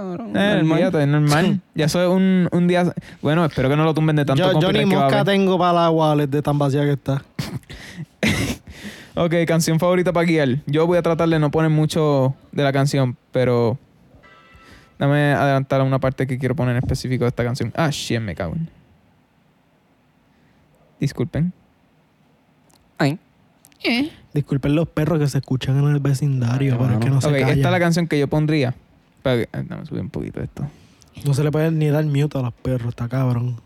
cabrón. Eh, normal. olvídate, es normal. ya eso es un, un día. Bueno, espero que no lo tumben de tanto Yo, yo ni mosca tengo para la wallet de tan vacía que está. Ok, canción favorita para guiar. Yo voy a tratar de no poner mucho de la canción, pero. Dame adelantar a una parte que quiero poner en específico de esta canción. Ah, shit, me cago en. Disculpen. Ay. Disculpen los perros que se escuchan en el vecindario, pero es que no se ok, esta es la canción que yo pondría. Ah, subir un poquito esto. No se le puede ni dar mute a los perros, está cabrón.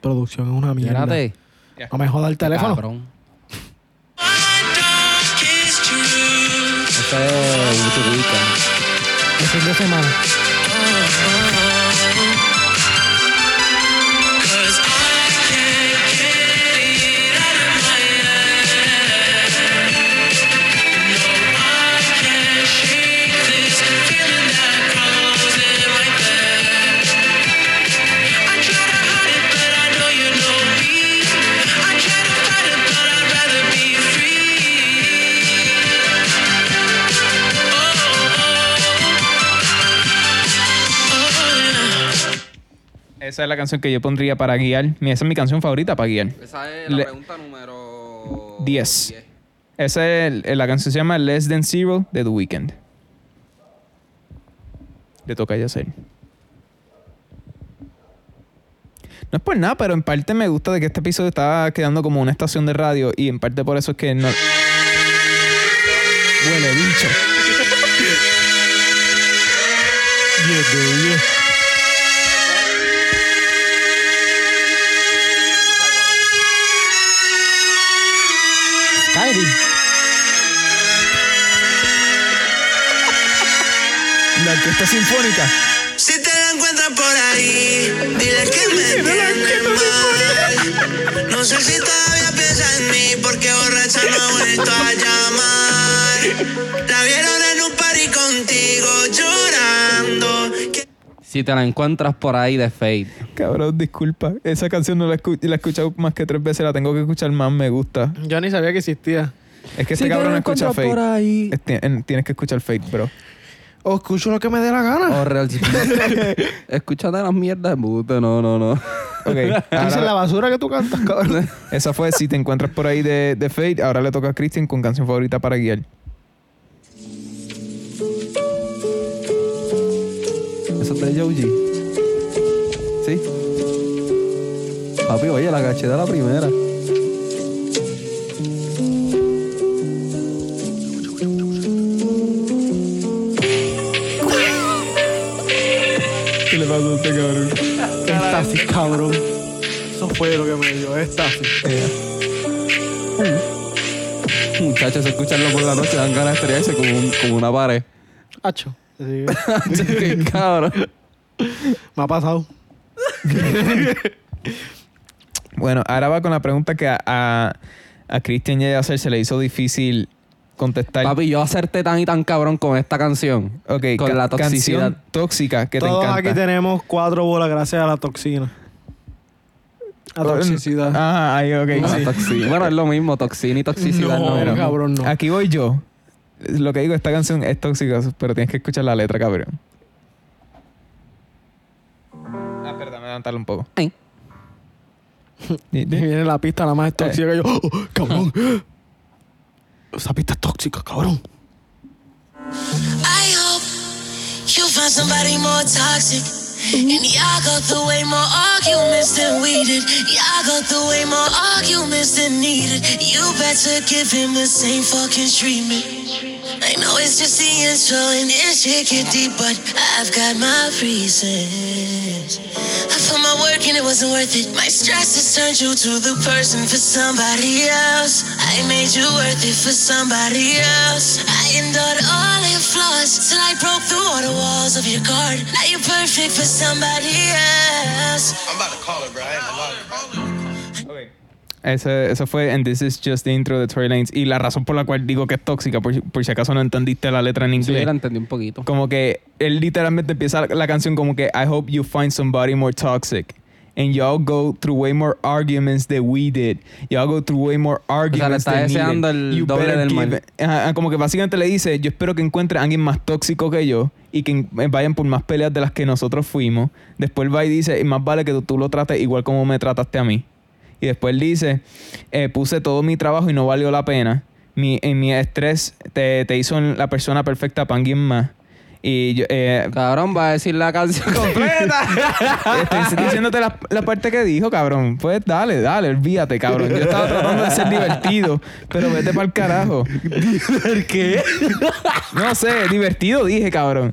Producción es una mierda. Espérate. No me joda el teléfono. Cabrón. Ese es. El fin de semana. Esa es la canción que yo pondría para guiar. Mira, Esa es mi canción favorita para guiar. Esa es la Le- pregunta número 10. Esa es el- la canción se llama Less Than Zero de The Weeknd. Le toca a hacer. No es por nada, pero en parte me gusta de que este episodio estaba quedando como una estación de radio y en parte por eso es que no. Huele bicho. 10 de 10. Skyrim. La orquesta sinfónica. Si te la encuentras por ahí, dile que me tiene mal. No sé si todavía piensa en mí, porque borracha no ha vuelto a llamar. La vieron en un party contigo llorando. Si te la encuentras por ahí de Fade. Cabrón, disculpa. Esa canción no la, escu- la he escuchado más que tres veces. La tengo que escuchar más. Me gusta. Yo ni sabía que existía. Es que este cabrón no escucha Fate. ahí. Es- tien- Tienes que escuchar Fate, bro. O escucho lo que me dé la gana. Oh, real. Escúchate las mierdas de. No, no, no. Ok. Esa es ahora- la basura que tú cantas, cabrón. esa fue Si te encuentras por ahí de, de Fate. Ahora le toca a Christian con canción favorita para guiar. Eso es de Joji. Sí. Papi, oye, la caché de la primera. ¿Qué le pasó a este cabrón? Éxtasis, cabrón. Eso fue lo que me dio, éxtasis. Muchachos, escucharlo por la noche dan ganas de estrellarse como, un- como una pared. Hacho. Sí, Qué cabrón. me ha pasado. Bueno, ahora va con la pregunta que a, a, a Christian y a hacer se le hizo difícil contestar. Papi, yo hacerte tan y tan cabrón con esta canción. ok, con ca- la toxicidad. Canción tóxica que Todos te encanta. aquí tenemos cuatro bolas gracias a la toxina. La toxicidad. Ah, ahí, ok, sí. Bueno, es lo mismo, toxina y toxicidad. No, No, Bueno, cabrón, no. Aquí voy yo. Lo que digo, esta canción es tóxica, pero tienes que escuchar la letra, cabrón. Ah, perdón, me levantarlo un poco. Ay. Y viene la pista la más tóxica que yo. "Oh, oh, cabrón. Esa pista es tóxica, cabrón. I hope you find somebody more toxic. Mm-hmm. And y'all go through way more arguments than we did. Y'all go through way more arguments than needed. You better give him the same fucking treatment. I know it's just the intro and shit get deep, but I've got my reasons. I put my work and it wasn't worth it. My stress has turned you to the person for somebody else. I made you worth it for somebody else. I endured all your flaws till I broke through all the walls of your guard. Now you're perfect for somebody else. Ese, eso fue And This Is Just the Intro de Tory Lanez. Y la razón por la cual digo que es tóxica, por, si- por si acaso no entendiste la letra en Sí, inglés. la entendí un poquito. como que él literalmente empieza la canción como que I hope you find somebody more toxic. And y'all go through way more arguments than we did. Y'all go through way more arguments está than deseando needed. el You doble del mal. Ajá, como que básicamente le dice, yo espero que encuentre a alguien más tóxico que yo y que eh, vayan por más peleas de las que nosotros fuimos. Después va y dice, y más vale que tú, tú lo trates igual como me trataste a mí. Y después dice, eh, puse todo mi trabajo y no valió la pena. Mi, en mi estrés te, te hizo la persona perfecta para alguien más. Y yo, eh, Cabrón, va a decir la canción completa. Estoy diciéndote la, la parte que dijo, cabrón. Pues dale, dale, olvídate, cabrón. Yo estaba tratando de ser divertido, pero vete para el carajo. ¿Qué? No sé, divertido dije, cabrón.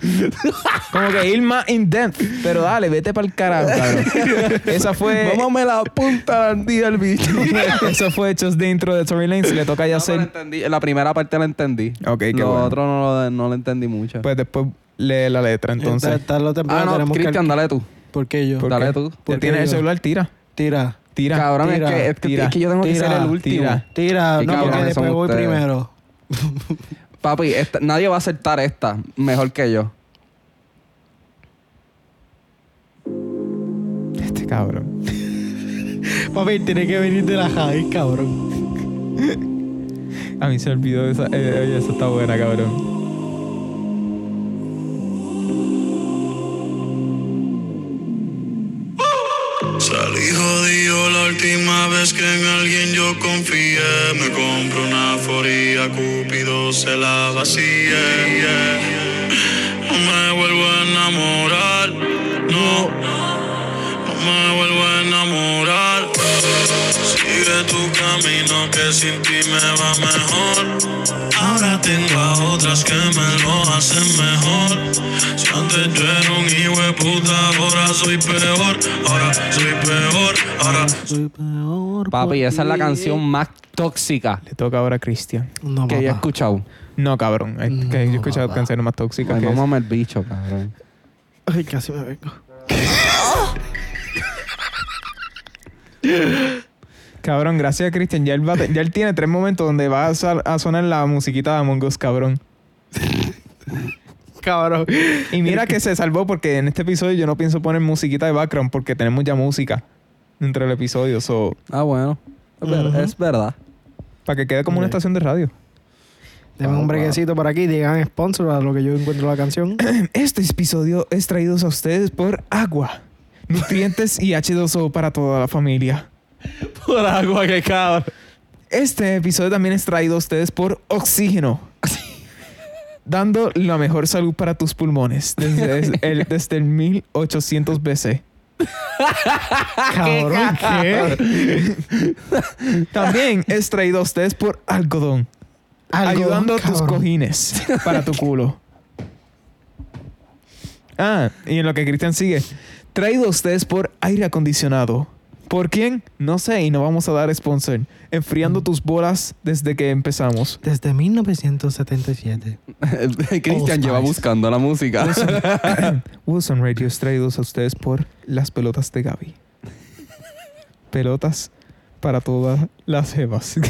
Como que ir más in depth, pero dale, vete para el carajo, cabrón. Esa fue. me la punta andía el bicho. Eso fue hechos dentro de Tory Lane. Si le toca ya No, hacer. entendí. La primera parte la entendí. Ok, qué Lo bueno. otro no lo, no lo entendí mucho. Pues después lee la letra, entonces. Entonces, tarde o temprano ah, no, tenemos que- Cristian, dale tú. ¿Por qué yo? ¿Por dale qué? tú. Ya ¿Por qué tienes el yo? celular, tira. Tira. Tira. Cabrón, tira, es, que, es, que, tira, es que yo tengo que tira, ser el último. tira. Tira. Qué No, porque cabrones después son voy ustedes. primero. Papi, esta- nadie va a aceptar esta mejor que yo. Este cabrón. Papi, tiene que venir de la high, cabrón. A mí se me olvidó esa. eh, oye, esa está buena, cabrón. Última vez que en alguien yo confié. Me compro una foría, Cúpido se la vacía. No me vuelvo a enamorar, no. No me vuelvo a enamorar. Sigue tu camino que sin ti me va mejor. Ahora tengo a otras que me lo hacen mejor. Si antes yo era un hijo de puta, ahora soy peor. Ahora soy peor. Papi, esa es la canción más tóxica Le toca ahora a Cristian. No, que yo he papá. escuchado. No, cabrón. Es No, que yo he escuchado papá. canciones más tóxicas Ay, que esa. mamá el bicho, cabrón. Ay, casi me vengo. Cabrón, gracias a Cristian. Ya él, va a te- ya él tiene tres momentos donde va a, sal- a sonar la musiquita de Among Us, cabrón. Cabrón. Y mira que se salvó porque en este episodio yo no pienso poner musiquita de background porque tenemos ya música dentro del episodio. So, Ah, bueno. Es, ver- Ujú. es verdad. para que quede como una estación de radio. Deme un brequecito por aquí. Digan sponsor a lo que yo encuentro la canción. Este episodio es traído a ustedes por agua. Nutrientes y H2O para toda la familia. Por agua, que cabrón. Este episodio también es traído a ustedes por oxígeno. Dando la mejor salud para tus pulmones desde el, desde el 1800 BC. Cabrón, ¿qué? También es traído a ustedes por algodón. Algodón, ayudando a tus cojines para tu culo. Ah, y en lo que Cristian sigue. Traído a ustedes por aire acondicionado. ¿Por quién? No sé y no vamos a dar sponsor. Enfriando Mm. tus bolas desde que empezamos. Desde 1977. Cristian lleva buscando la música. Wilson Radio es traídos a ustedes por las pelotas de Gaby. Pelotas para todas las jevas.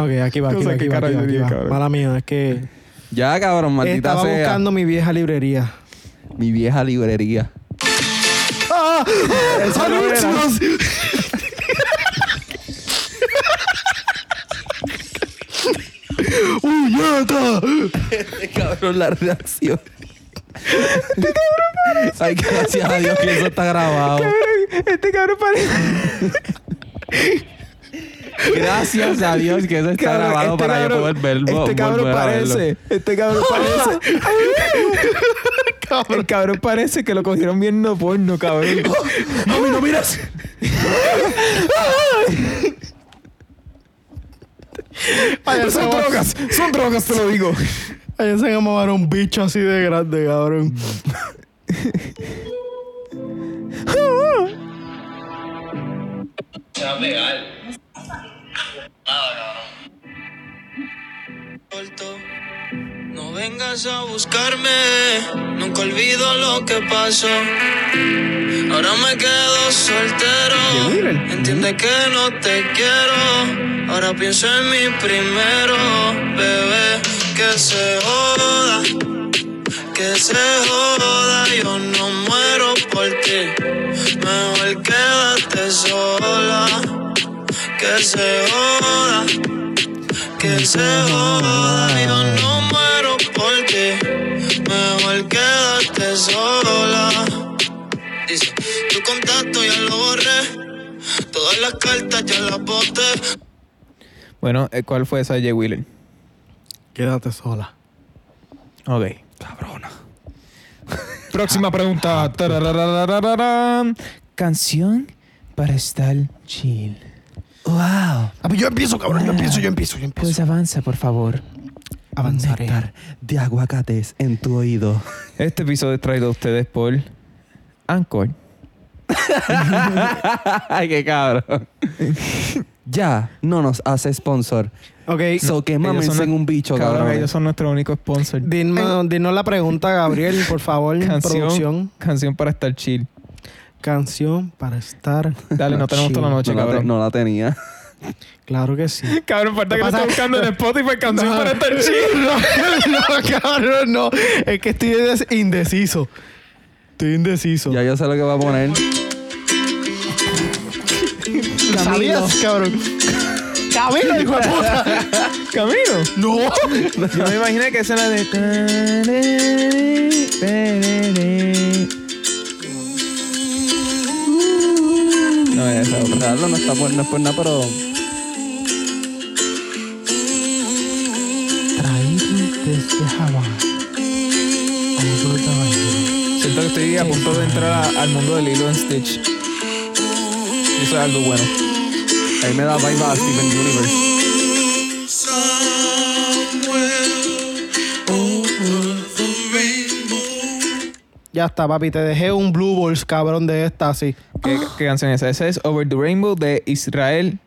Ok, aquí va, aquí va, aquí que va, aquí carajo va, aquí diría, va. cabrón. Mala mía, es que ya, cabrón, maldita estaba sea. buscando mi vieja librería. Mi vieja librería. ¡Ah! ¡Anuncios! ¡Uñata! cabrón, la reacción. Ay, gracias a Dios que eso está grabado. este cabrón parece... Gracias a Dios que eso está Cabrón, grabado este para yo cabrón- poder verlo. Este cabrón a parece. Este cabrón parece. El cabrón parece que lo cogieron viendo porno, cabrón. ¡Mami, no miras! Ay, son drogas, son drogas, te lo digo. Allá se llamaba un bicho así de grande, cabrón. No vengas a buscarme, nunca olvido lo que pasó. Ahora me quedo soltero. Entiende que no te quiero. Ahora pienso en mi primero, bebé. Que se joda, que se joda. Yo no muero por ti. Mejor quédate que se joda, que se joda. Yo no muero por ti, mejor quédate sola. Dice, tu contacto ya lo borré, todas las cartas ya las boté. Bueno, eh, ¿cuál fue esa Jay Wheeler? Quédate sola. Ok. Cabrona. Próxima pregunta. Canción para estar chill. Wow. Ah, pues yo empiezo, cabrón. Yo empiezo, yo empiezo, yo empiezo. Pues avanza, por favor. Avanzaré. Néctar de aguacates en tu oído. Este episodio es traído a ustedes por Anchor. Ay, qué cabrón. ya no nos hace sponsor. Ok. So que ellos son en un bicho, Cabrón, cabrón. ellos son nuestro único sponsor. Dinos, dinos la pregunta, Gabriel, por favor. Canción, Producción. canción para estar chill. Canción para estar. Dale, no tenemos toda la noche, no, la te- cabrón. no la tenía. Claro que sí. Cabrón, falta que esté buscando en Spotify canción No. estar no, cabrón, no. Es que estoy indeciso. Estoy indeciso. Ya yo sé lo que va a poner. ¿Lo ¿Sabías, cabrón? Camilo, hijo de puta. Camino. No. Yo me imaginé que esa era de. Claro, no está por, no es por nada, pero. Traído desde Hawái. Siento que estoy a punto de entrar a- al mundo de Lilo and Stitch. Y eso es algo bueno. Ahí me da vibe a Steven Universe. Ya está, papi. Te dejé un Blue Balls, cabrón, de esta así. ¿Qué, qué canción es esa? Esa es Over the Rainbow de Israel.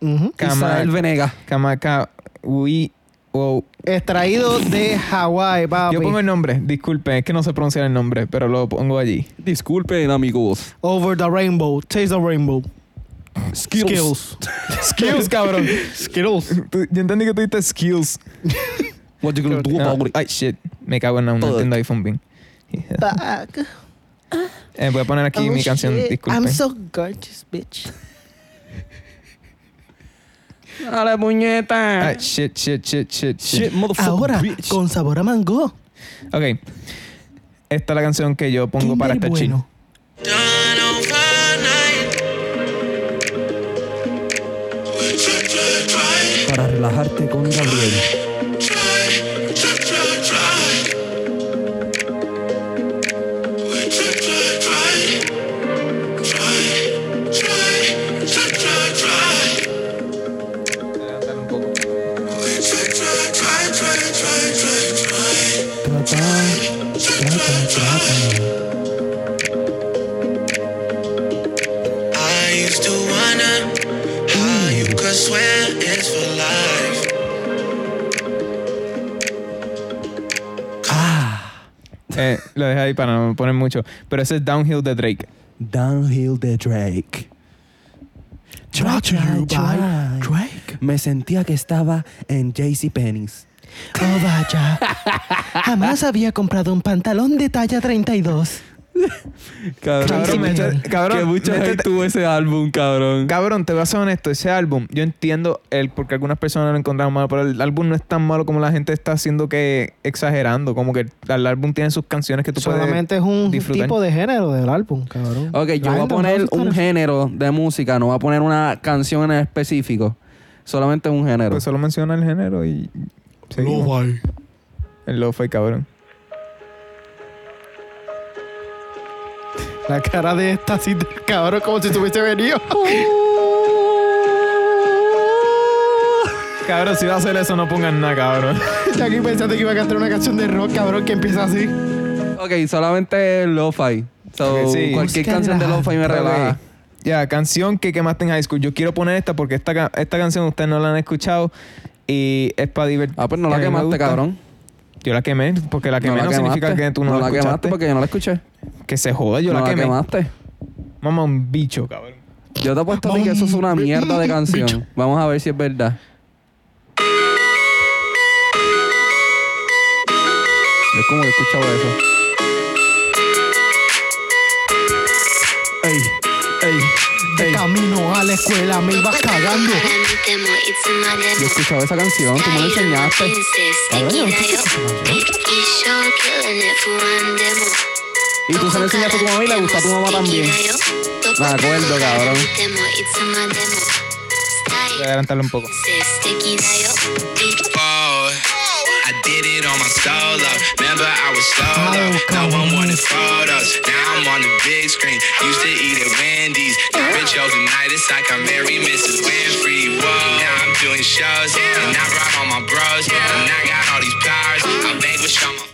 Kama- Israel Venega. Kamaka. Ui- wow. Extraído de Hawái, papi. Yo pongo el nombre, disculpen, es que no sé pronunciar el nombre, pero lo pongo allí. Disculpen, amigos. Over the rainbow. Taste the rainbow. Skills. Skills, cabrón. Skittles. Tú- Yo entendí que tú dijiste skills. What you gonna do No, about it? ay, shit. Me cago en la no Fuck. entiendo iPhone bien. Back. Eh, voy a poner aquí Oh, mi canción, shit. disculpen. I'm so gorgeous, bitch. Dale, puñeta. Ay, shit, shit, shit, shit, shit. Shit, motherfucker. Ahora, bitch. con sabor a mango. Ok. Esta es la canción que yo pongo para bueno. Done overnight. Para relajarte con Gabriel. Lo dejé ahí para no poner mucho. Pero ese es Downhill de Drake. Downhill de Drake. You by Try. Drake. Me sentía que estaba en JCPenney's. Oh, vaya. Jamás había comprado un pantalón de talla 32. Cabrón, Cabrón, que me mucha- echa- cabrón, que mucha métete- gente tuvo ese álbum, cabrón. Cabrón, te voy a ser honesto, ese álbum, yo entiendo el porque algunas personas lo encontraron malo, pero el álbum no es tan malo como la gente está haciendo que exagerando. Como que el álbum tiene sus canciones que tú Solamente es un disfrutar. tipo de género del álbum, cabrón. Ok, La yo voy a poner no un género de música, no voy a poner una canción en específico. Solamente un género. Pues solo menciona el género y. Lo-fi. El lo-fi, cabrón. La cara de esta así, de- cabrón, como si tuviese venido. Cabrón, si va a hacer eso, no pongan nada, cabrón. Estoy aquí pensando que iba a cantar una canción de rock, cabrón, que empieza así. Ok, solamente lo-fi. So, Ok, sí. Cualquier Busca canción de la- lo-fi me relaja. Ya, canción que quemaste en high school. Yo quiero poner esta porque esta, ca- esta canción ustedes no la han escuchado y es para divertir. Ah, pues no la quemaste, cabrón. Yo la quemé porque la quemé no, la significa quemaste. que tú no, no la, la quemaste escuchaste. porque yo no la escuché. Que se joda, yo no la quemé. quemaste. Mamá, un bicho, cabrón. Yo te apuesto a ti que eso es una mierda de canción. Vamos a ver si es verdad. Es como que he escuchado eso. Ey, ey, de camino a la escuela me ibas cagando. Yo he escuchado esa canción, tú me la enseñaste. Y tú se lo enseñaste a tu mamá y le gustó a tu mamá también. Me acuerdo, cabrón. Voy a adelantarlo un poco. Oh, I did it on my solo. Remember, I was solo. No one wanted photos. Now I'm on the big screen. Used to eat at Wendy's. Got rich overnight. It's like I'm Mary Mrs. Winfrey. Whoa. Now I'm doing shows. And I brought all my bros. And I got all these powers. I vanquish all my.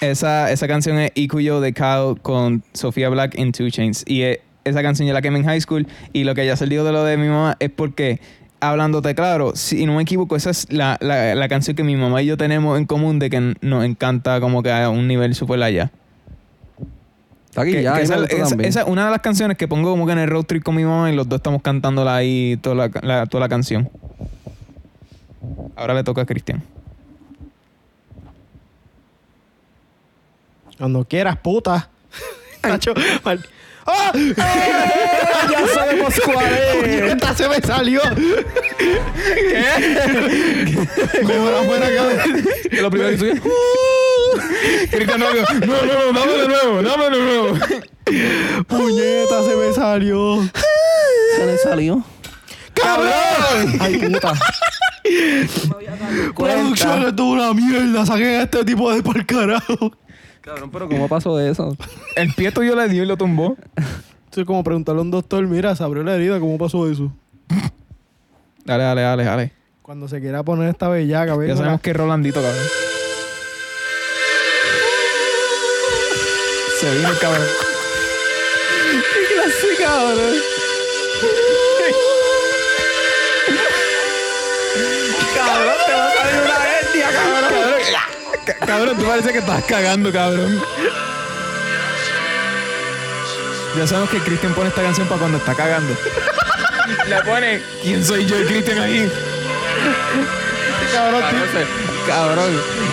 Esa, esa canción es Ikuyo de Kao con Sofía Black en Two Chains. Y eh, esa canción yo la quemé en high school. Y lo que ya salió de lo de mi mamá es porque, hablándote claro, si no me equivoco, esa es la, la, la canción que mi mamá y yo tenemos en común de que nos encanta como que a un nivel super allá. Está aquí Que- ya. que esa, esa- también. esa es una de las canciones que pongo como que en el road trip con mi mamá y los dos estamos cantándola ahí toda la, la- toda la canción. Ahora le toca a Cristian. Cuando quieras, puta. Nacho, ¡Ah! ya sabemos cuál es. ¡Esta se me salió! ¿Qué? Mejor afuera que Que lo primero que tú Cristian, no, no, no, no, dame de nuevo, dame de nuevo. ¡Puñeta, se me salió! Se le salió. ¡Cabrón! Ay, puta. Producción, es una mierda. Saquen a este tipo de por carajo. Cabrón, pero ¿cómo pasó eso? El pie tuyo le dio y lo tumbó. Esto es como preguntarle a un doctor, mira, se abrió la herida, ¿cómo pasó eso? Dale, dale, dale, dale. Cuando se quiera poner esta bellaca, Ya sabemos que es Rolandito, cabrón. Se vino el cabrón. ¿Qué clase, cabrón? cabrón, te va a salir una hernia, cabrón. Ca- Cabrón, tú parece que estás cagando, cabrón. Ya sabemos que Cristian pone esta canción para cuando está cagando. Le pone, ¿quién soy yo, Cristian, ahí? Cabrón, Cabrón.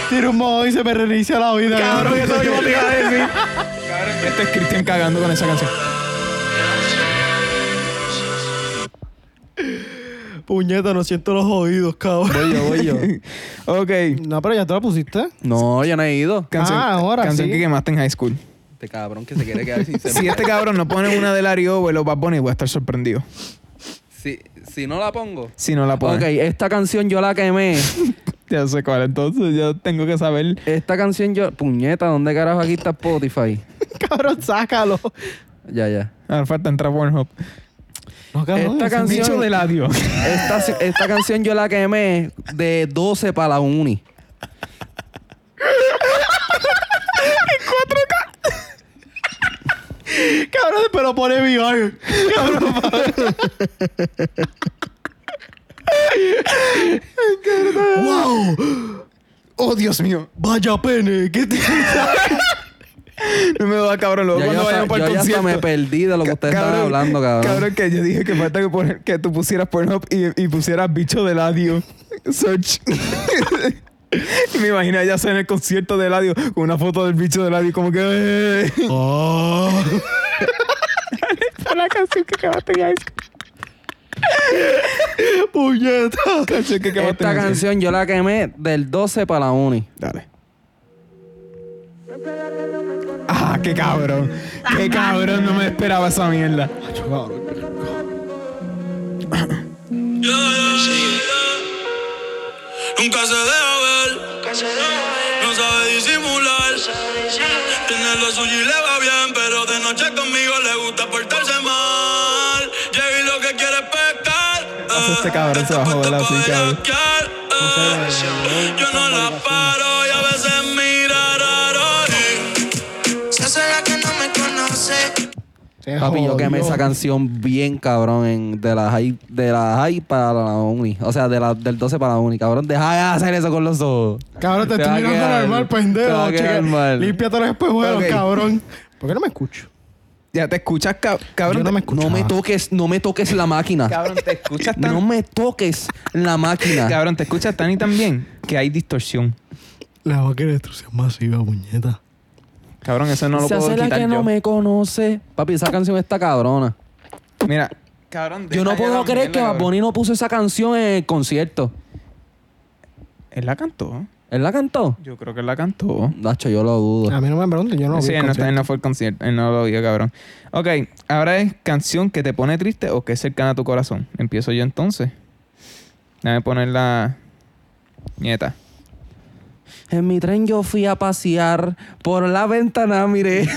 tiro un modo y se me reinicia la vida. Cabrón, eso mismo te iba a decir. Cabrón, este es Cristian cagando con esa canción. Puñeta, no siento los oídos, cabrón. Voy yo, voy yo. Ok. No, pero ya te la pusiste. No, yo no he ido. Canción, Ah, ahora canción sí. que quemaste en high school. Este cabrón que se quiere quedar sin Si este cabrón no pone una de Larry Over o Bad Bunny, voy a estar sorprendido. Si, si no la pongo. Si no la pone. Ok, esta canción yo la quemé. Ya sé cuál, entonces yo tengo que saber. Esta canción yo. Puñeta, ¿dónde carajo aquí está Spotify? Cabrón, sácalo. Ya, ya. Ahora falta entrar Pornhub. No, cabrón. Esta canción- de ladio. Esta, esta canción yo la quemé de 12 para la uni. Cabrón, pero pone VR. Cabrón, ¡Wow! Oh, Dios mío. Vaya pene. ¿Qué te No me da cabrón. Luego Ya, cuando hasta, para el yo ya hasta concierto. me perdí de lo que ustedes estaban hablando, cabrón. Cabrón, que yo dije que falta que, poner- que tú pusieras Pornhub y, y pusieras bicho de ladio. Search. Y me imagino ya en el concierto de ladio con una foto del bicho de ladio como que... eh. Oh. La canción que acabaste school. Puñeta. Canción que acabaste Esta canción yo la quemé del 12 para la uni. Dale. Ah, qué cabrón. Qué cabrón, no me esperaba esa mierda. Nunca se deja ver, no sabe disimular. Tiene lo suyo y le va bien, pero de noche conmigo le gusta portarse mal. Llega y lo que quiere es pescar. Hace este cabrón se a joder así, cabrón. Yo no la paro Se Papi, yo quemé jodió. esa canción bien cabrón en, de la high, de la high para la uni. O sea, de la, del 12 para la uni. Cabrón, deja de hacer eso con los ojos. Cabrón, te Te estoy mirando quedar- normal, pendejo. Cheque-. Límpiate los espejuelos, Ok. cabrón. ¿Por qué no me escucho? Ya te escuchas, ca- cabrón. Yo no me. No me toques, no me toques la máquina. Cabrón, te escuchas tan... No me toques la máquina. Cabrón, te escuchas tan y tan bien que hay distorsión. La máquina de destrucción masiva, puñeta. Cabrón, eso no lo Se puedo hace la quitar que yo. no me conoce. Papi, esa canción está cabrona. Mira, cabrón. Yo no deja ya puedo la creer mierda, que Bad cabrón. Bunny no puso esa canción en el concierto. Él la cantó. ¿Él la cantó? Yo creo que él la cantó. Nacho, yo lo dudo. A mí no me pregunten, yo no lo vi sí, el él no, está- concierto. él no fue el concierto. Él no lo vio, cabrón. Ok, ahora es canción que te pone triste o que es cercana a tu corazón. Empiezo yo entonces. Déjame poner la nieta. En mi tren yo fui a pasear por la ventana, miré.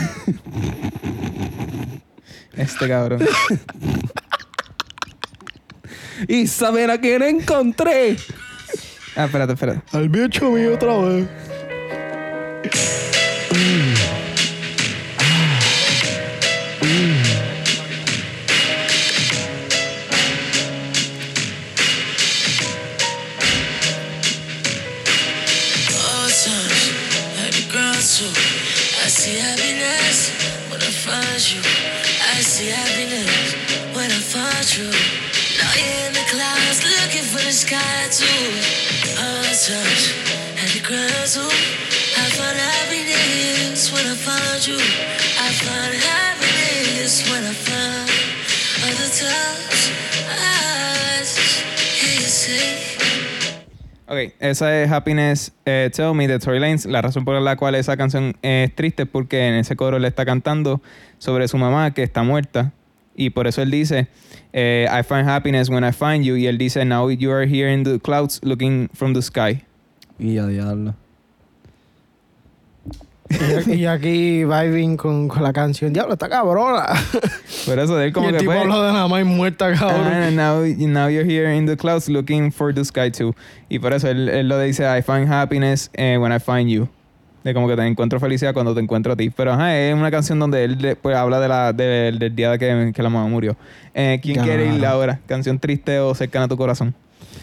Este cabrón. y saber a quién encontré. ah, espérate, espérate. Al bicho mío otra vez. Ok, esa es Happiness eh, Tell Me de Tory Lanez. La razón por la cual esa canción es triste es porque en ese coro le está cantando sobre su mamá que está muerta. Y por eso él dice, eh, I find happiness when I find you. Y él dice, now you are here in the clouds looking from the sky. Y a. Y, y aquí vibing con, con la canción. Diablo, está cabrona. Por eso de él y como el que tipo habló de la más muerta, cabrón. "Ah, now, now you're here in the clouds looking for the sky too. Y por eso él, él lo dice, I find happiness eh, when I find you. De como que te encuentro felicidad cuando te encuentro a ti. Pero ajá, es una canción donde él pues, habla de la, de- del día de que, que la mamá murió. Eh, ¿Quién quiere ir ahora? ¿Canción triste o cercana a tu corazón?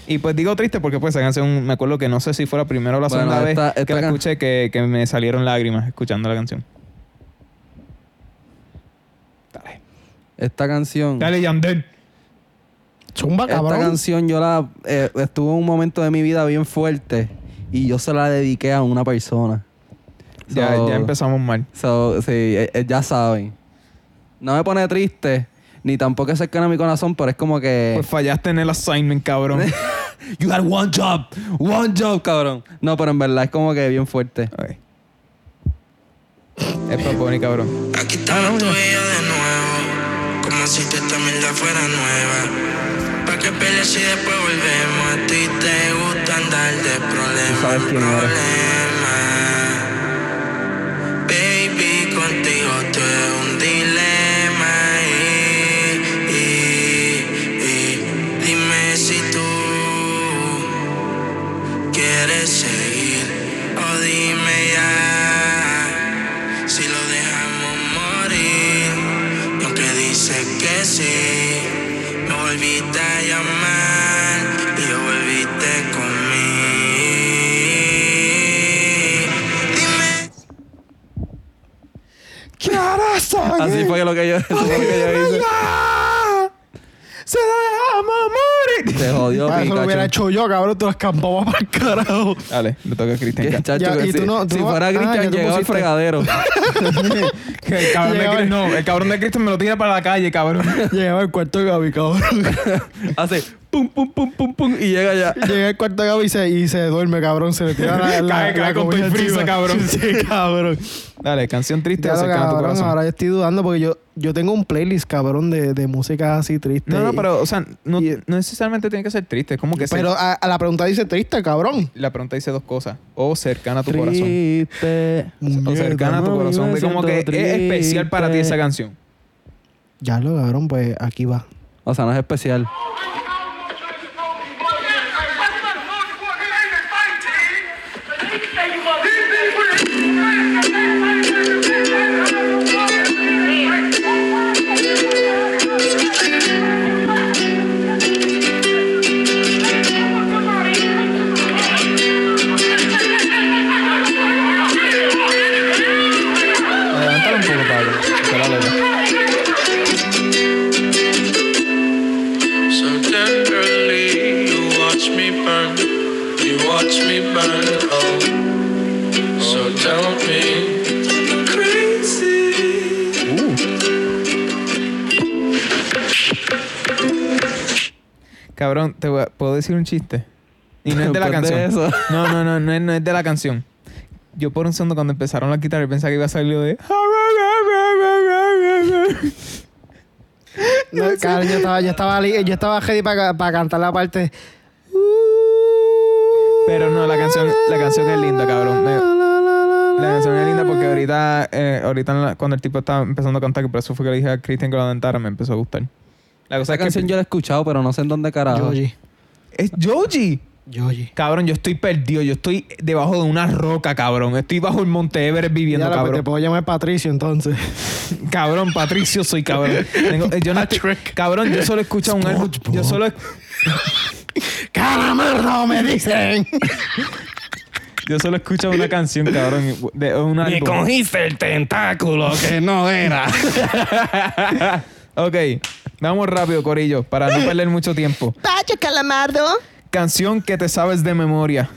Y pues digo triste porque pues esa canción, me acuerdo que no sé si fue la primera o la Bueno, segunda esta- vez que esta la can- escuché que, que me salieron lágrimas escuchando la canción. Dale. Esta canción. Dale, Yandel. Esta cabrón. canción yo la eh, estuvo en un momento de mi vida bien fuerte y yo se la dediqué a una persona. Ya, So- ya empezamos mal. So, sí, eh, eh, ya saben. No me pone triste, ni tampoco es cercano a mi corazón, pero es como que. Pues fallaste en el assignment, cabrón. you got one job, one job, cabrón. No, pero en verdad es como que bien fuerte. Ok. Es para Bonnie, cabrón. Aquí estamos tú y yo de nuevo. Como si toda esta mierda fuera nueva. Pa' que pelees y después volvemos. A ti te gusta andar de problema sabes quién eres. Yo, cabrón. Te lo escampaba para el carajo. Dale, le toca a Cristian. Ya, y tú si, no- tú si no- fuera ah, ya Cristian, tú llegaba al pusiste. fregadero. Que el cabrón de Llegaba- Cristian, no, el cabrón de Cristian me lo tira para la calle, cabrón. Llegaba al cuarto de Gaby, cabrón. Hace pum, pum, pum, pum, pum, y llega ya. Llega al cuarto de Gaby y se, y se duerme, cabrón. Se le tira la, la, Cae- cae la con todo el encima. cabrón. Sí, cabrón. Dale, canción triste Ya o lo, cercana a tu cabrón, corazón. ahora yo estoy dudando porque yo, yo tengo un playlist, cabrón, de, de música así triste. No, no, pero, o sea, no, y- no necesariamente tiene que ser triste. Es como que Pero ser- a, a la pregunta dice triste, cabrón. la pregunta dice dos cosas. O cercana a tu corazón. Triste. O cercana a tu corazón. De como que es especial para ti esa canción. Ya lo, cabrón, pues aquí va. O sea, no es especial. Cabrón, te voy a- ¿puedo decir un chiste? Y no es de la de canción. eso. No, no, no, no es, no es de la canción. Yo por un segundo cuando empezaron la guitarra pensaba que iba a salir lo de... No, cabrón, yo estaba, yo estaba, yo estaba ready para cantar la parte. Pero no, la canción, la canción es linda, cabrón. Me- la canción es linda porque ahorita, eh, ahorita la- cuando el tipo estaba empezando a cantar, que por eso fue que le dije a Cristian que lo adentara, me empezó a gustar. La cosa Esa es que canción yo la he escuchado, pero no sé en dónde carajo. Yoji. es Joji. Yoji. Cabrón, yo estoy perdido. Yo estoy debajo de una roca, cabrón. Estoy bajo el Monte Everest viviendo, pues, te cabrón. puedo llamar Patricio entonces. Cabrón, Patricio soy cabrón. Tengo- eh, yo no estoy- cabrón, yo solo escucho un álbum. Yo solo, ¡Caramerdo! Me dicen. Yo solo escucho una canción, cabrón. De un Me cogiste el tentáculo que no era. Ok, vamos rápido, Corillo, para no perder mucho tiempo. ¡Pacho Calamardo! Canción que te sabes de memoria.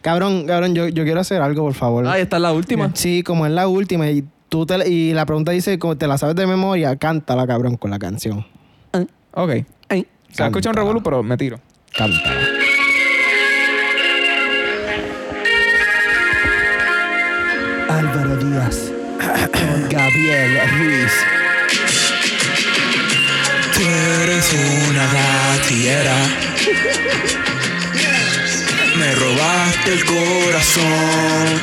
Cabrón, cabrón, yo, yo quiero hacer algo, por favor. Ah, esta es la última. Sí, como es la última y tú te, y la pregunta dice, como te la sabes de memoria, cántala, cabrón, con la canción. Ok. Ay. Se escucha un revolú, pero me tiro. Cántala. Álvaro Díaz. Con Gabriel Ruiz. Tú eres una gatillera. Me robaste el corazón,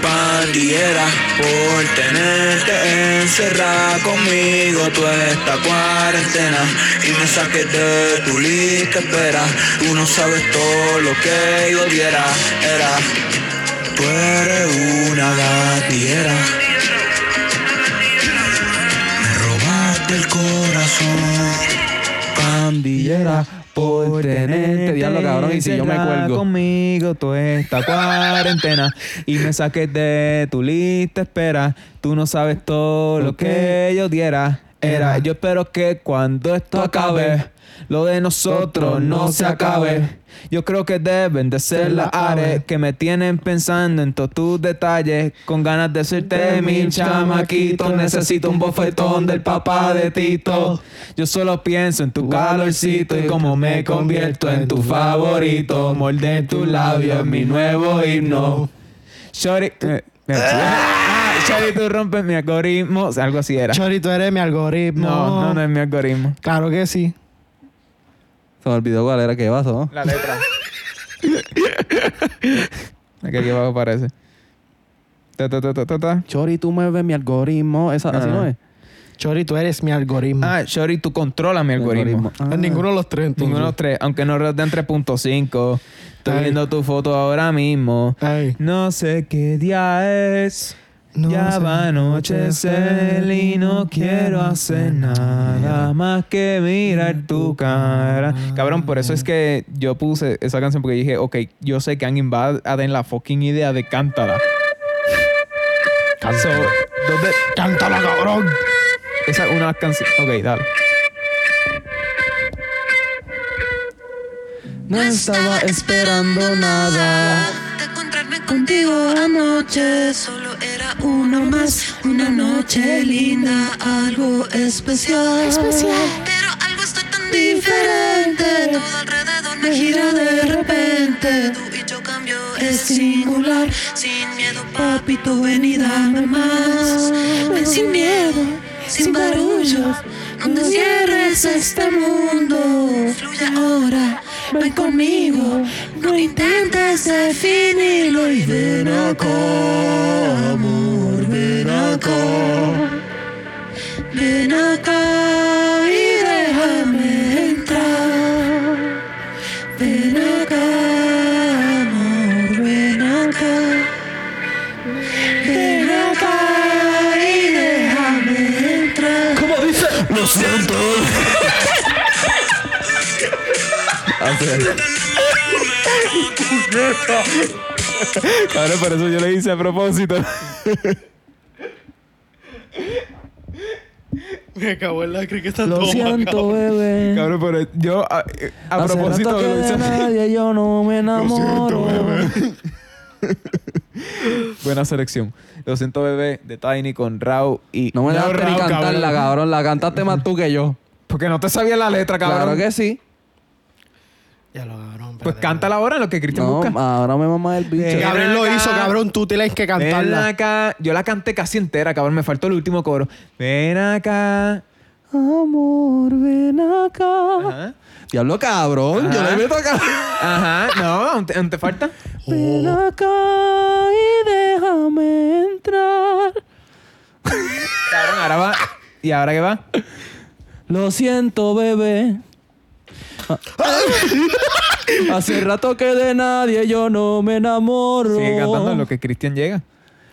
pandillera, por tenerte encerrada conmigo toda esta cuarentena y me saqué de tu lista espera. Tú no sabes todo lo que yo diera, era. Tú eres una gatillera. Me robaste el corazón. Pandillera por tenerte. Diablo, cabrón. Y si yo me cuelgo. conmigo toda esta cuarentena y me saqué de tu lista espera. Tú no sabes todo lo que yo diera. Era, yo espero que cuando esto acabe, lo de nosotros no se acabe. Yo creo que deben de ser las áreas que me tienen pensando en todos tus detalles. Con ganas de serte mi chamaquito. Necesito un bofetón del papá de Tito. Yo solo pienso en tu calorcito y cómo me convierto en tu favorito. Morder tus labios es mi nuevo himno. Shorty. eh, Shorty, tú rompes mi algoritmo. O sea, algo así era. Chori, tú eres mi algoritmo. No, no, no es mi algoritmo. Claro que sí. Se me olvidó cuál era que pasó. ¿no? La letra. Aquí, aquí abajo aparece. Ta, ta, ta, ta, ta, ta. Chori, tú me ves mi algoritmo. Esa, así no es. Chori, tú eres mi algoritmo. Ah, Shorty, tú controlas mi algoritmo. Ah. En ninguno de los tres, entonces. Ninguno de los tres, aunque no den 3.5. Estoy Ay. viendo tu foto ahora mismo. Ay. No sé qué día es. No ya va anochecer y no quiero hacer nada más que mirar tu cara. Cabrón, por eso es que yo puse esa canción porque dije, ok, yo sé que alguien va a tener la fucking idea de cántala. So, ¿dónde? ¡Cántala, cabrón! Esa es una canciones. Ok, dale. No estaba esperando nada. Contigo anoche Solo era uno más Una noche linda Algo especial. Especial. Pero algo está tan diferente Todo alrededor me gira de repente. Tú y yo cambio es singular Sin miedo papito ven y dame más. Ven sin miedo Sin barullo No te cierres a este mundo Fluye ahora Ven conmigo, no intentes definirlo y ven acá, amor, ven acá. Ven acá Cabrón, por eso yo le hice a propósito. Me acabó en la que está Lo siento, bebé. Cabrón, pero yo a, a Hace propósito rato que lo de nadie yo no me enamoro. Buena selección. Lo siento, bebé, de Tiny con Rao y. No me No, dejaste ni cantarla, cabrón. La cantaste más tú que yo. Porque no te sabía la letra, cabrón. Claro que sí. Ya lo cabrón. Pues cántala ahora en lo que Cristian No, busca. ahora me mama el bicho. Eh, Gabriel lo acá. hizo, cabrón. Tú tienes que Ven cantarla. acá. Yo la canté casi entera, cabrón. Me faltó el último coro. Ven acá. Amor, ven acá. Ajá. Diablo cabrón, yo Ajá. le meto acá. Ajá. No, aún te, aún te falta. Ven acá y déjame entrar. Cabrón, ahora va. ¿Y ahora qué va? Lo siento, bebé. Hace rato que de nadie yo no me enamoro. Sigue cantando en lo que Cristian llega.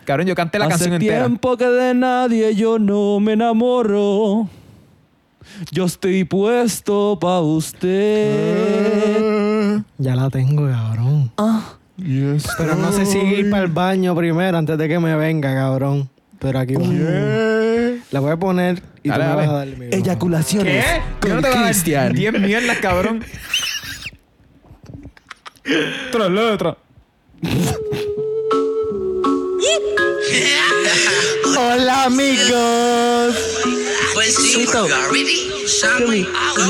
Cabrón, yo canté la Hace canción entera. tiempo que de nadie yo no me enamoro. Yo estoy puesto pa' usted. Ya la tengo, cabrón. Ah. Pero no sé si ir para el baño primero antes de que me venga, cabrón. Pero aquí va. La voy a poner y Dale, tú me dale. vas a dar el micrófono. Eyaculaciones ¿Qué? Yo con no te voy a dar Cristian. 10 mierdas, cabrón. Tras letra. Hola, amigos. Pues sí.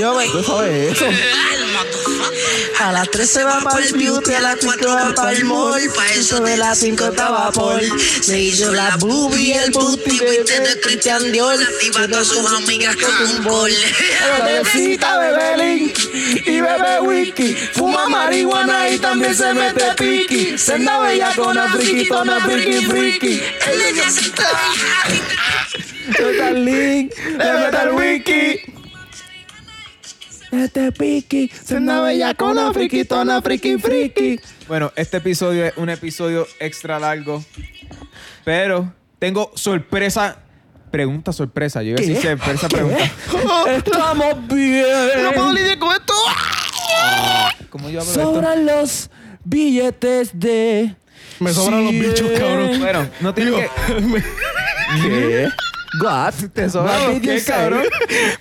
Yo me... ¿Tú sabes eso? A las 3 se va para el beauty, a las 4 va para el mall. Pa' eso de las 5 estaba Paul. Se hizo la boobie, el booty, Viste de de Christian Dior. Activando a sus amigas con un bol. Bebecita bebe link y bebe whisky. Fuma marihuana y también se mete piqui. Senda bella con friquitona, friki, friki. Ella ya se está. El link, le mete el wiki. Este piqui, senda bella con la friquitona, friki, friki. Bueno, este episodio es un episodio extra largo. Pero tengo sorpresa. Pregunta sorpresa. Yo iba a decir sorpresa pregunta. Estamos bien. No puedo lidiar con esto. ¿Cómo yo hablo de esto? Sobran los billetes de. Me sobran los bichos, cabrón. Bueno, no tiene que. ¿Qué? What? ¿Te sobran What los cabrón?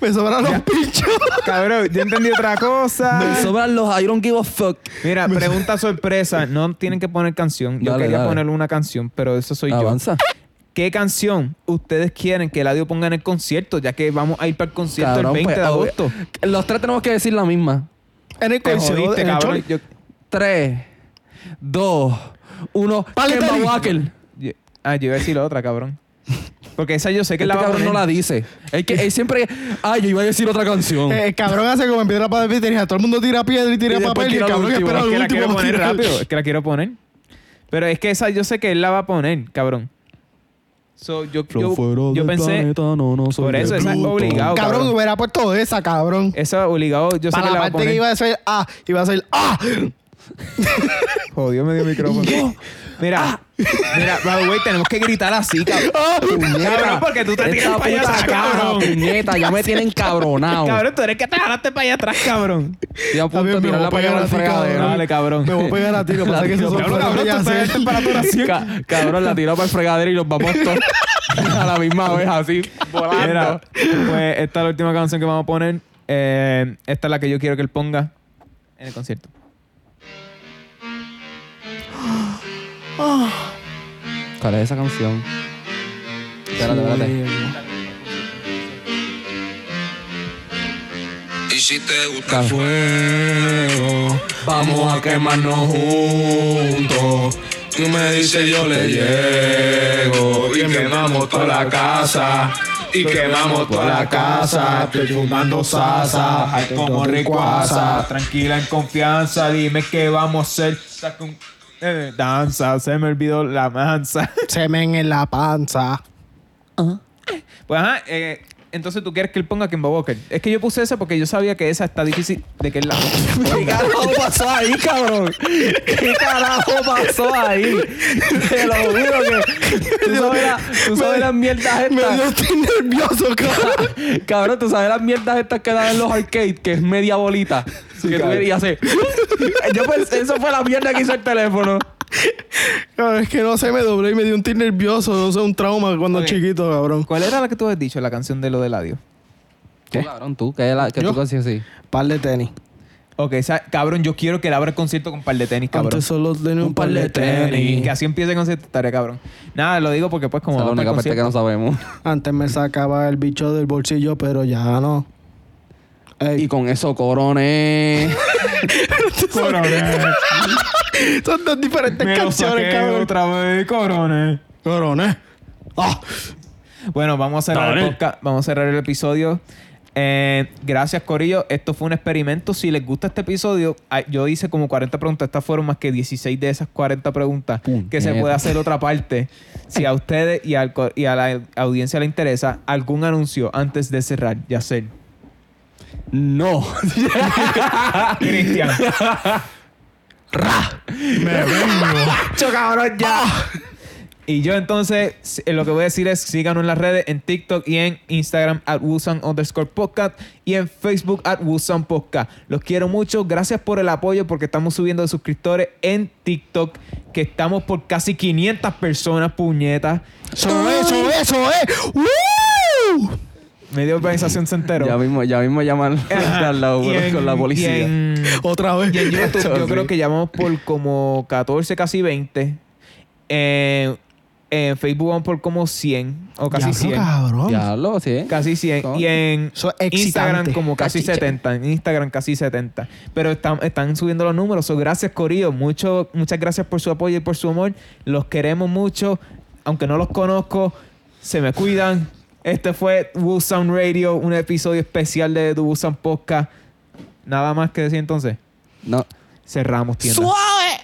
Me sobran los pinchos. Cabrón, yo entendí otra cosa. Me sobran los I don't give a fuck. Mira, pregunta sorpresa. No tienen que poner canción. Yo Dale, quería dale. poner una canción, pero eso soy Avanza. yo. ¿Qué canción ustedes quieren que Eladio ponga en el concierto? Ya que vamos a ir para el concierto Cabrón, el 20 pues, de obvio. agosto. Los tres tenemos que decir la misma. En el concierto, en el cabrón. choli. Yo- Tres, dos, uno. Walker. yo- ah, yo iba a decir la otra, cabrón. Porque esa yo sé que Este la va a cabrón poner. no la dice. Es que él siempre. Ay, yo iba a decir otra canción. Eh, El cabrón hace como en piedra papel y tira. Todo el mundo tira piedra y tira Y después papel y el tira lo cabrón último. espera Es lo que la último quiero para poner tirar. rápido. Es que la quiero poner. Pero es que esa yo sé que él la va a poner, cabrón. So, yo, yo, yo pensé. planeta, no, no soy por eso, de esa es Plutón. obligado. Cabrón, cabrón. hubiera puesto esa, cabrón. Esa obligado, yo sé Para que la la va a parte que poner. iba a ser A, iba a ser A. Jodió medio micrófono. Mira, mira, by the way, tenemos que gritar así, cabrón. Cabrón, porque tú te tiras Esta para allá puta atrás, cabrón. puñeta, ya me tienen cabronado. Cabrón, tú eres que te jalaste para allá atrás, cabrón. Estoy a punto de También me tirarla voy a para allá pegar al a ti, fregadero. Dale, cabrón. Me voy a pegar a ti, lo que pasa es que son Cabrón, cabrón, tú estás Ca- cabrón, la tiró para el fregadero y nos vamos todos a la misma vez, así, volando. Mira, pues esta es la última canción que vamos a poner. Eh, esta es la que yo quiero que él ponga en el concierto. ¿Cuál es esa canción? Espérate, espérate. Y si te gusta el Fuego, Vamos a quemarnos juntos. Tú me dices, yo le llego. Y quemamos toda la casa. Y quemamos toda la casa. Estoy fumando sasa. Ay, como ricuasa. Tranquila, en confianza, dime qué vamos a hacer. Saca un- eh, danza, se me olvidó la manza. Semen en la panza. Pues ajá, eh, entonces tú quieres que él ponga Kimba Walker. Es que yo puse esa porque yo sabía que esa está difícil de que él la ¿Qué carajo pasó ahí, cabrón? ¿Qué carajo pasó ahí? Te lo juro que tú sabes, la- tú sabes las mierdas Me dio estas. estoy nervioso, cabrón. Cabrón, tú sabes las mierdas estas que dan en los arcades, que es media bolita. que tú y hace. Yo pensé, eso fue la mierda que hizo el teléfono. Cabrón, es que no sé, me doblé y me dio un tic nervioso. No sé, un trauma cuando Ok. chiquito, cabrón. ¿Cuál era la que tú habías dicho, la canción de lo de Ladio? Tú, cabrón, tú, que, la, que tú consigues así. Par de tenis. Ok, esa- cabrón, yo quiero que él abra el concierto con un par de tenis, cabrón. Antes solo tenía un par de tenis. Que así empiece el concierto, estaría cabrón. Nada, lo digo porque pues como Esa es la única parte que no sabemos. Antes me sacaba el bicho del bolsillo, pero ya no. Ey, Y con eso, corones. Coroné. Son dos diferentes Me canciones, cabrón. otra vez, coroné. Coroné. Ah, Bueno, vamos a cerrar Dale. el podcast. Vamos a cerrar el episodio. Eh, gracias, Corillo. Esto fue un experimento. Si les gusta este episodio, ah, yo hice como 40 preguntas. Estas fueron más que 16 de esas 40 preguntas. Que se puede hacer otra parte. Si a ustedes y, al co- y a la audiencia le interesa, algún anuncio antes de cerrar, Yacel. no. Cristian. Me vengo. ¡Cho, cabrón, ya! Y yo entonces, eh, lo que voy a decir es, síganos en las redes, en TikTok y en Instagram, at Wusan underscore podcast y en Facebook, at Wusan podcast. Los quiero mucho. Gracias por el apoyo porque estamos subiendo de suscriptores en TikTok, que estamos por casi 500 personas, puñetas. Eso es, eso es, eso es. ¡Woo! Media organización se enteró. Ya mismo, ya mismo llaman al lado Y en- con la policía. y en- Otra vez. Y en YouTube, yo sí. creo que llamamos por como 14, casi 20. Eh, en Facebook vamos por como 100 o casi Diablo, 100. cabrón. Ya lo sé. Casi 100. Son- Y en. Instagram como casi Cachiche. 70. En Instagram casi 70. Pero están, están subiendo los números. So, gracias, Corillo. Mucho, muchas gracias por su apoyo y por su amor. Los queremos mucho. Aunque no los conozco, se me cuidan. Este fue Sound Radio, un episodio especial de The Woo Sound Podcast. Nada más que decir entonces. No. Cerramos tienda. ¡Suave!